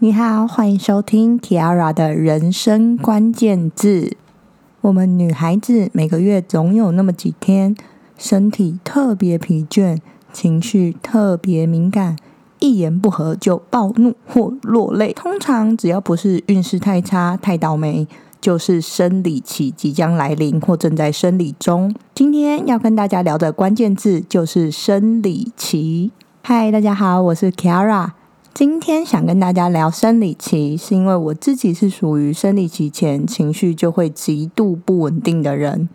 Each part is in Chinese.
你好，欢迎收听 Tiara 的人生关键字。我们女孩子每个月总有那么几天，身体特别疲倦，情绪特别敏感，一言不合就暴怒或落泪。通常只要不是运势太差、太倒霉，就是生理期即将来临或正在生理中。今天要跟大家聊的关键字就是生理期。嗨，大家好，我是 Kara。今天想跟大家聊生理期，是因为我自己是属于生理期前情绪就会极度不稳定的人。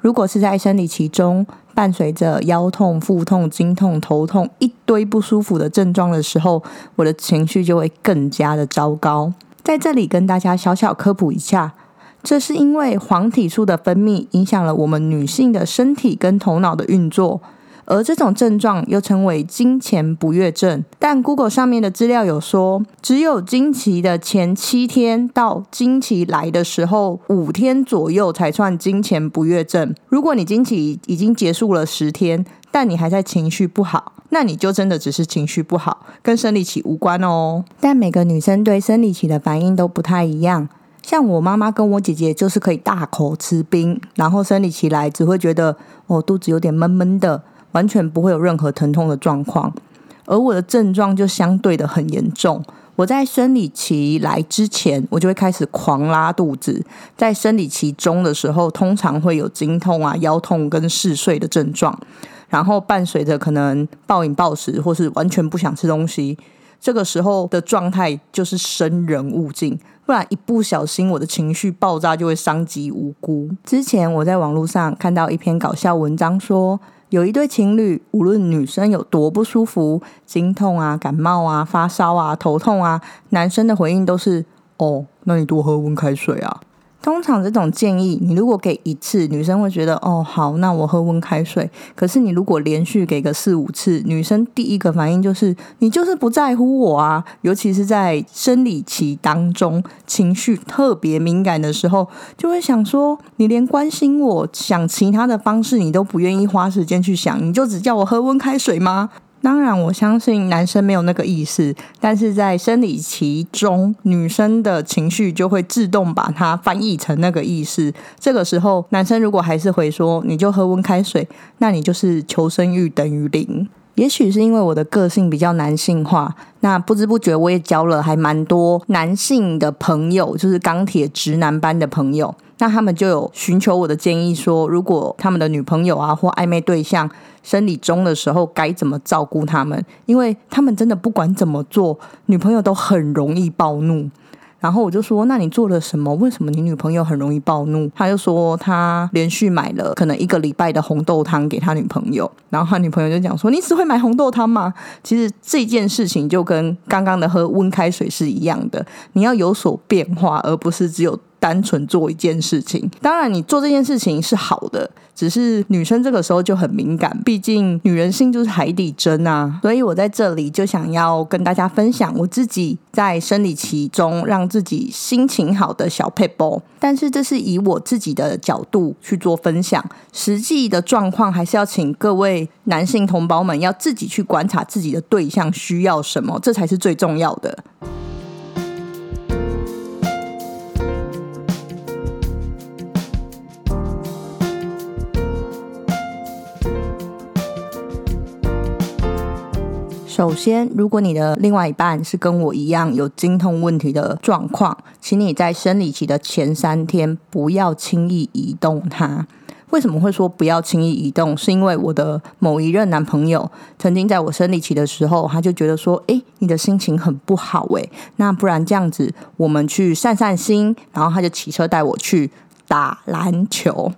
如果是在生理期中，伴随着腰痛、腹痛、经痛、头痛一堆不舒服的症状的时候，我的情绪就会更加的糟糕。在这里跟大家小小科普一下，这是因为黄体素的分泌影响了我们女性的身体跟头脑的运作。而这种症状又称为经前不悦症，但 Google 上面的资料有说，只有经期的前七天到经期来的时候五天左右才算经前不悦症。如果你经期已经结束了十天，但你还在情绪不好，那你就真的只是情绪不好，跟生理期无关哦。但每个女生对生理期的反应都不太一样，像我妈妈跟我姐姐就是可以大口吃冰，然后生理期来只会觉得哦肚子有点闷闷的。完全不会有任何疼痛的状况，而我的症状就相对的很严重。我在生理期来之前，我就会开始狂拉肚子；在生理期中的时候，通常会有经痛啊、腰痛跟嗜睡的症状，然后伴随着可能暴饮暴食或是完全不想吃东西。这个时候的状态就是生人勿近，不然一不小心我的情绪爆炸就会伤及无辜。之前我在网络上看到一篇搞笑文章说。有一对情侣，无论女生有多不舒服，经痛啊、感冒啊、发烧啊、头痛啊，男生的回应都是：“哦，那你多喝温开水啊。”通常这种建议，你如果给一次，女生会觉得哦好，那我喝温开水。可是你如果连续给个四五次，女生第一个反应就是你就是不在乎我啊。尤其是在生理期当中，情绪特别敏感的时候，就会想说你连关心我想其他的方式你都不愿意花时间去想，你就只叫我喝温开水吗？当然，我相信男生没有那个意识，但是在生理期中，女生的情绪就会自动把它翻译成那个意识。这个时候，男生如果还是回说“你就喝温开水”，那你就是求生欲等于零。也许是因为我的个性比较男性化，那不知不觉我也交了还蛮多男性的朋友，就是钢铁直男般的朋友。那他们就有寻求我的建议，说如果他们的女朋友啊或暧昧对象生理中的时候该怎么照顾他们，因为他们真的不管怎么做，女朋友都很容易暴怒。然后我就说：“那你做了什么？为什么你女朋友很容易暴怒？”他就说他连续买了可能一个礼拜的红豆汤给他女朋友，然后他女朋友就讲说：“你只会买红豆汤吗？”其实这件事情就跟刚刚的喝温开水是一样的，你要有所变化，而不是只有。单纯做一件事情，当然你做这件事情是好的，只是女生这个时候就很敏感，毕竟女人心就是海底针啊。所以我在这里就想要跟大家分享我自己在生理期中让自己心情好的小配包，但是这是以我自己的角度去做分享，实际的状况还是要请各位男性同胞们要自己去观察自己的对象需要什么，这才是最重要的。首先，如果你的另外一半是跟我一样有经痛问题的状况，请你在生理期的前三天不要轻易移动它。为什么会说不要轻易移动？是因为我的某一任男朋友曾经在我生理期的时候，他就觉得说：“诶，你的心情很不好，诶，那不然这样子，我们去散散心。”然后他就骑车带我去打篮球。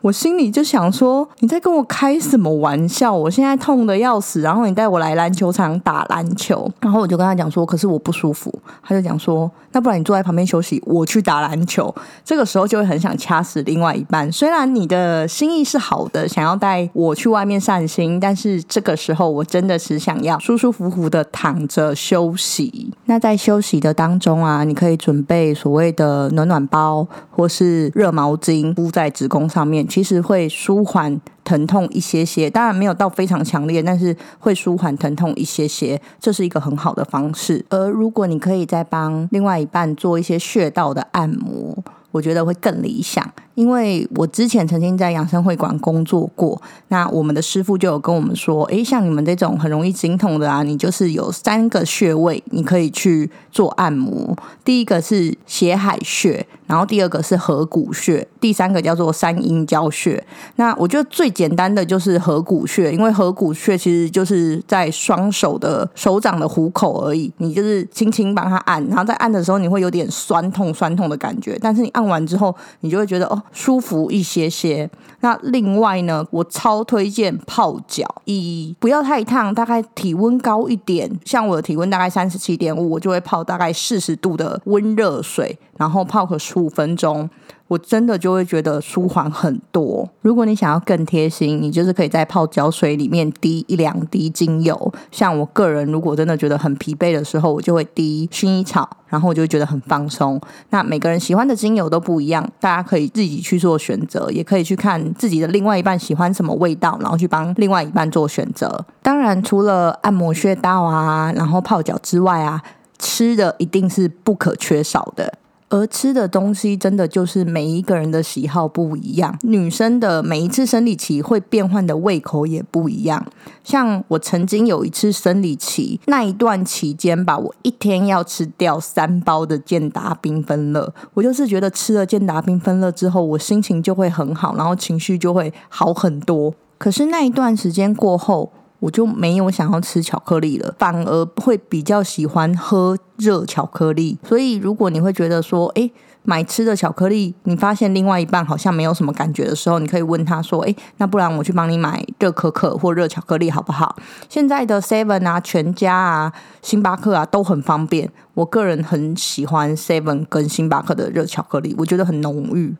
我心里就想说，你在跟我开什么玩笑？我现在痛的要死，然后你带我来篮球场打篮球，然后我就跟他讲说，可是我不舒服。他就讲说，那不然你坐在旁边休息，我去打篮球。这个时候就会很想掐死另外一半。虽然你的心意是好的，想要带我去外面散心，但是这个时候我真的是想要舒舒服服的躺着休息。那在休息的当中啊，你可以准备所谓的暖暖包或是热毛巾敷在子宫上面。其实会舒缓疼痛一些些，当然没有到非常强烈，但是会舒缓疼痛一些些，这是一个很好的方式。而如果你可以再帮另外一半做一些穴道的按摩，我觉得会更理想。因为我之前曾经在养生会馆工作过，那我们的师傅就有跟我们说，诶，像你们这种很容易经痛的啊，你就是有三个穴位，你可以去做按摩。第一个是血海穴，然后第二个是合谷穴，第三个叫做三阴交穴。那我觉得最简单的就是合谷穴，因为合谷穴其实就是在双手的手掌的虎口而已，你就是轻轻帮他按，然后在按的时候你会有点酸痛酸痛的感觉，但是你按完之后，你就会觉得哦。舒服一些些。那另外呢，我超推荐泡脚，以不要太烫，大概体温高一点，像我的体温大概三十七点五，我就会泡大概四十度的温热水，然后泡个十五分钟。我真的就会觉得舒缓很多。如果你想要更贴心，你就是可以在泡脚水里面滴一两滴精油。像我个人，如果真的觉得很疲惫的时候，我就会滴薰衣草，然后我就会觉得很放松。那每个人喜欢的精油都不一样，大家可以自己去做选择，也可以去看自己的另外一半喜欢什么味道，然后去帮另外一半做选择。当然，除了按摩穴道啊，然后泡脚之外啊，吃的一定是不可缺少的。而吃的东西真的就是每一个人的喜好不一样，女生的每一次生理期会变换的胃口也不一样。像我曾经有一次生理期那一段期间吧，我一天要吃掉三包的健达缤纷乐，我就是觉得吃了健达缤纷乐之后，我心情就会很好，然后情绪就会好很多。可是那一段时间过后，我就没有想要吃巧克力了，反而会比较喜欢喝热巧克力。所以，如果你会觉得说，哎。买吃的巧克力，你发现另外一半好像没有什么感觉的时候，你可以问他说：“哎，那不然我去帮你买热可可或热巧克力好不好？”现在的 Seven 啊、全家啊、星巴克啊都很方便。我个人很喜欢 Seven 跟星巴克的热巧克力，我觉得很浓郁。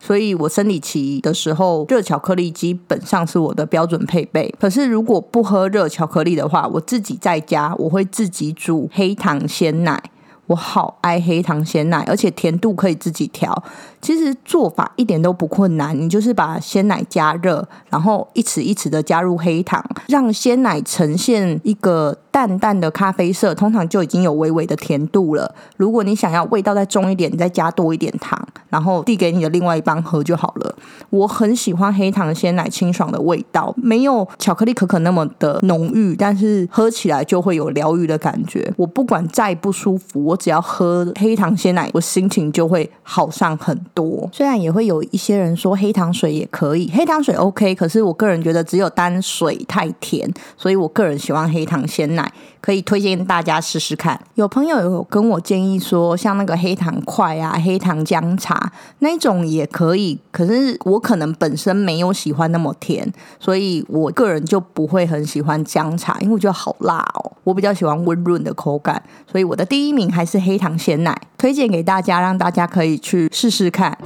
所以我生理期的时候，热巧克力基本上是我的标准配备。可是如果不喝热巧克力的话，我自己在家我会自己煮黑糖鲜奶。我好爱黑糖鲜奶，而且甜度可以自己调。其实做法一点都不困难，你就是把鲜奶加热，然后一匙一匙的加入黑糖，让鲜奶呈现一个淡淡的咖啡色，通常就已经有微微的甜度了。如果你想要味道再重一点，你再加多一点糖，然后递给你的另外一半喝就好了。我很喜欢黑糖鲜奶清爽的味道，没有巧克力可可那么的浓郁，但是喝起来就会有疗愈的感觉。我不管再不舒服，我只要喝黑糖鲜奶，我心情就会好上很多。虽然也会有一些人说黑糖水也可以，黑糖水 OK，可是我个人觉得只有单水太甜，所以我个人喜欢黑糖鲜奶，可以推荐大家试试看。有朋友有跟我建议说，像那个黑糖块啊、黑糖姜茶那种也可以，可是我可能本身没有喜欢那么甜，所以我个人就不会很喜欢姜茶，因为我觉得好辣哦。我比较喜欢温润的口感，所以我的第一名还是黑糖鲜奶，推荐给大家，让大家可以去试试看。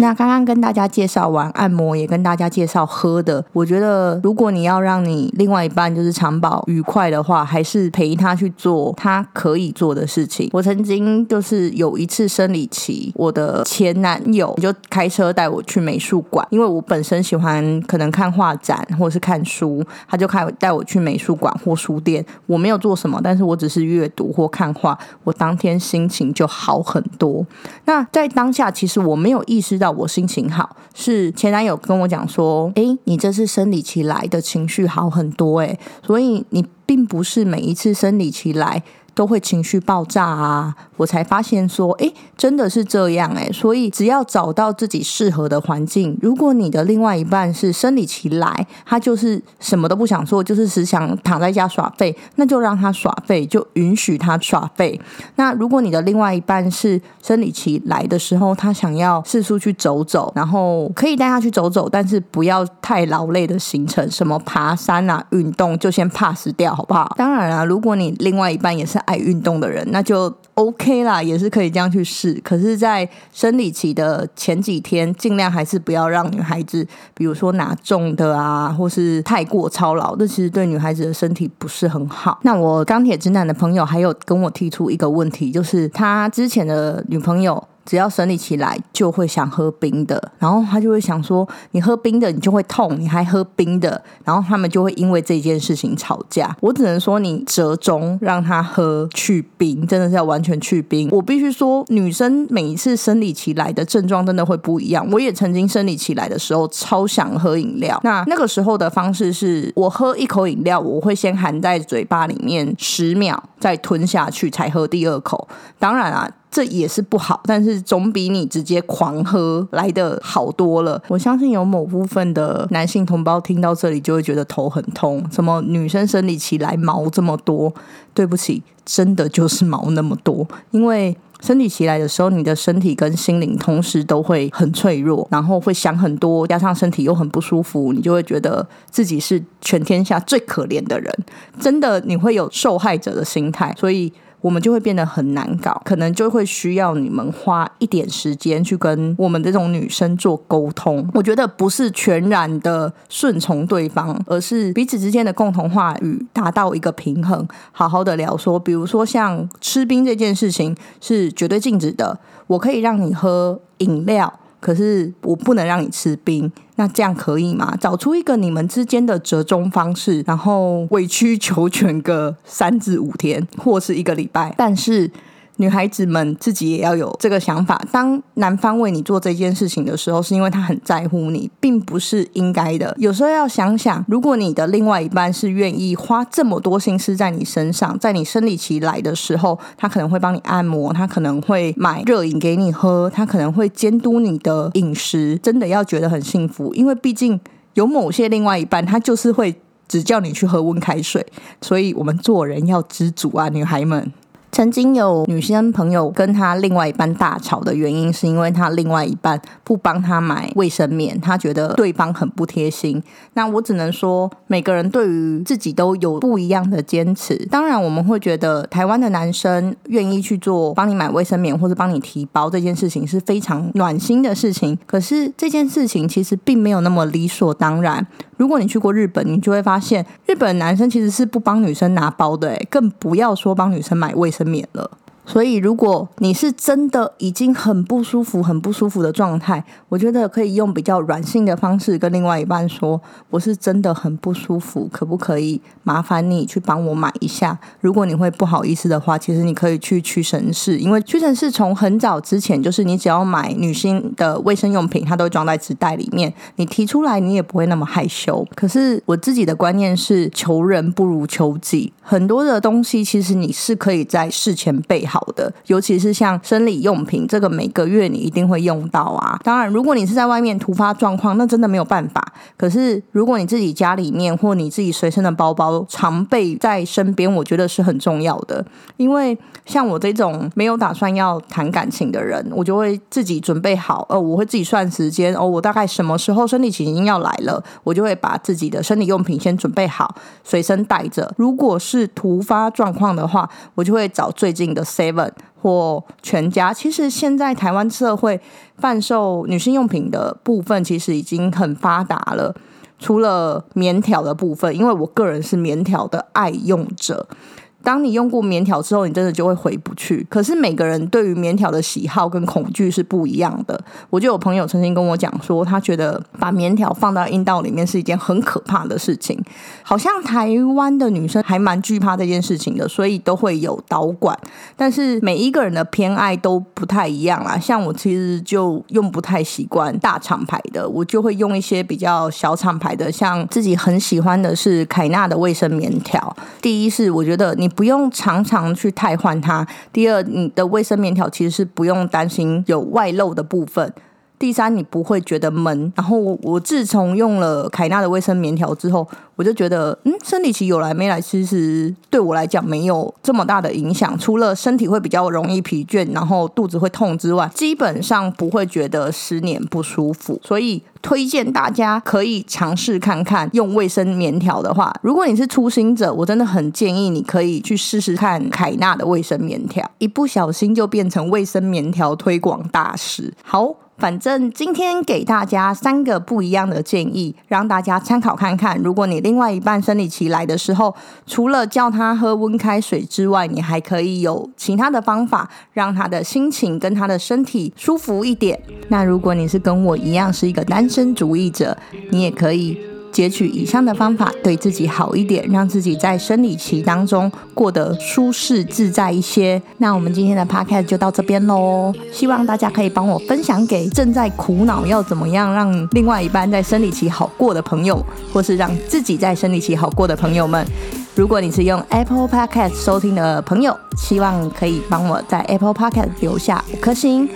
那刚刚跟大家介绍完按摩，也跟大家介绍喝的。我觉得，如果你要让你另外一半就是长保愉快的话，还是陪他去做他可以做的事情。我曾经就是有一次生理期，我的前男友就开车带我去美术馆，因为我本身喜欢可能看画展或者是看书，他就开带我去美术馆或书店。我没有做什么，但是我只是阅读或看画，我当天心情就好很多。那在当下，其实我没有意识到。我心情好，是前男友跟我讲说：“哎，你这次生理期来的情绪好很多，哎，所以你并不是每一次生理期来都会情绪爆炸啊。我才发现说，诶，真的是这样诶。所以只要找到自己适合的环境，如果你的另外一半是生理期来，他就是什么都不想做，就是只想躺在家耍废，那就让他耍废，就允许他耍废。那如果你的另外一半是生理期来的时候，他想要四处去走走，然后可以带他去走走，但是不要太劳累的行程，什么爬山啊、运动就先 pass 掉，好不好？当然啊，如果你另外一半也是爱运动的人，那就。OK 啦，也是可以这样去试。可是，在生理期的前几天，尽量还是不要让女孩子，比如说拿重的啊，或是太过操劳，这其实对女孩子的身体不是很好。那我钢铁直男的朋友还有跟我提出一个问题，就是他之前的女朋友。只要生理期来，就会想喝冰的，然后他就会想说：“你喝冰的，你就会痛，你还喝冰的。”然后他们就会因为这件事情吵架。我只能说，你折中让他喝去冰，真的是要完全去冰。我必须说，女生每一次生理期来的症状真的会不一样。我也曾经生理期来的时候超想喝饮料，那那个时候的方式是我喝一口饮料，我会先含在嘴巴里面十秒，再吞下去，才喝第二口。当然啊。这也是不好，但是总比你直接狂喝来的好多了。我相信有某部分的男性同胞听到这里就会觉得头很痛，什么女生生理期来毛这么多？对不起，真的就是毛那么多。因为生理期来的时候，你的身体跟心灵同时都会很脆弱，然后会想很多，加上身体又很不舒服，你就会觉得自己是全天下最可怜的人。真的，你会有受害者的心态，所以。我们就会变得很难搞，可能就会需要你们花一点时间去跟我们这种女生做沟通。我觉得不是全然的顺从对方，而是彼此之间的共同话语达到一个平衡，好好的聊说，比如说像吃冰这件事情是绝对禁止的，我可以让你喝饮料。可是我不能让你吃冰，那这样可以吗？找出一个你们之间的折中方式，然后委曲求全个三至五天，或是一个礼拜，但是。女孩子们自己也要有这个想法。当男方为你做这件事情的时候，是因为他很在乎你，并不是应该的。有时候要想想，如果你的另外一半是愿意花这么多心思在你身上，在你生理期来的时候，他可能会帮你按摩，他可能会买热饮给你喝，他可能会监督你的饮食，真的要觉得很幸福。因为毕竟有某些另外一半，他就是会只叫你去喝温开水，所以我们做人要知足啊，女孩们。曾经有女生朋友跟他另外一半大吵的原因，是因为他另外一半不帮他买卫生棉，他觉得对方很不贴心。那我只能说，每个人对于自己都有不一样的坚持。当然，我们会觉得台湾的男生愿意去做帮你买卫生棉或者帮你提包这件事情是非常暖心的事情。可是这件事情其实并没有那么理所当然。如果你去过日本，你就会发现，日本男生其实是不帮女生拿包的，诶，更不要说帮女生买卫生棉了。所以，如果你是真的已经很不舒服、很不舒服的状态，我觉得可以用比较软性的方式跟另外一半说：“我是真的很不舒服，可不可以麻烦你去帮我买一下？”如果你会不好意思的话，其实你可以去屈臣氏，因为屈臣氏从很早之前就是你只要买女性的卫生用品，它都装在纸袋里面，你提出来你也不会那么害羞。可是我自己的观念是：求人不如求己，很多的东西其实你是可以在事前备好。好的，尤其是像生理用品，这个每个月你一定会用到啊。当然，如果你是在外面突发状况，那真的没有办法。可是，如果你自己家里面或你自己随身的包包常备在身边，我觉得是很重要的。因为像我这种没有打算要谈感情的人，我就会自己准备好。呃，我会自己算时间哦，我大概什么时候生理期已经要来了，我就会把自己的生理用品先准备好，随身带着。如果是突发状况的话，我就会找最近的 C。或全家，其实现在台湾社会贩售女性用品的部分，其实已经很发达了。除了棉条的部分，因为我个人是棉条的爱用者。当你用过棉条之后，你真的就会回不去。可是每个人对于棉条的喜好跟恐惧是不一样的。我就有朋友曾经跟我讲说，他觉得把棉条放到阴道里面是一件很可怕的事情。好像台湾的女生还蛮惧怕这件事情的，所以都会有导管。但是每一个人的偏爱都不太一样啦。像我其实就用不太习惯大厂牌的，我就会用一些比较小厂牌的，像自己很喜欢的是凯纳的卫生棉条。第一是我觉得你。不用常常去汰换它。第二，你的卫生棉条其实是不用担心有外漏的部分。第三，你不会觉得闷。然后我自从用了凯纳的卫生棉条之后，我就觉得，嗯，生理期有来没来，其实对我来讲没有这么大的影响。除了身体会比较容易疲倦，然后肚子会痛之外，基本上不会觉得失眠不舒服。所以推荐大家可以尝试看看用卫生棉条的话，如果你是初心者，我真的很建议你可以去试试看凯纳的卫生棉条，一不小心就变成卫生棉条推广大使。好。反正今天给大家三个不一样的建议，让大家参考看看。如果你另外一半生理期来的时候，除了叫他喝温开水之外，你还可以有其他的方法，让他的心情跟他的身体舒服一点。那如果你是跟我一样是一个单身主义者，你也可以。截取以上的方法，对自己好一点，让自己在生理期当中过得舒适自在一些。那我们今天的 podcast 就到这边喽，希望大家可以帮我分享给正在苦恼要怎么样让另外一半在生理期好过的朋友，或是让自己在生理期好过的朋友们。如果你是用 Apple Podcast 收听的朋友，希望可以帮我在 Apple Podcast 留下五颗星。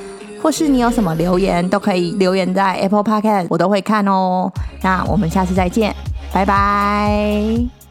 或是你有什么留言，都可以留言在 Apple Podcast，我都会看哦。那我们下次再见，拜拜。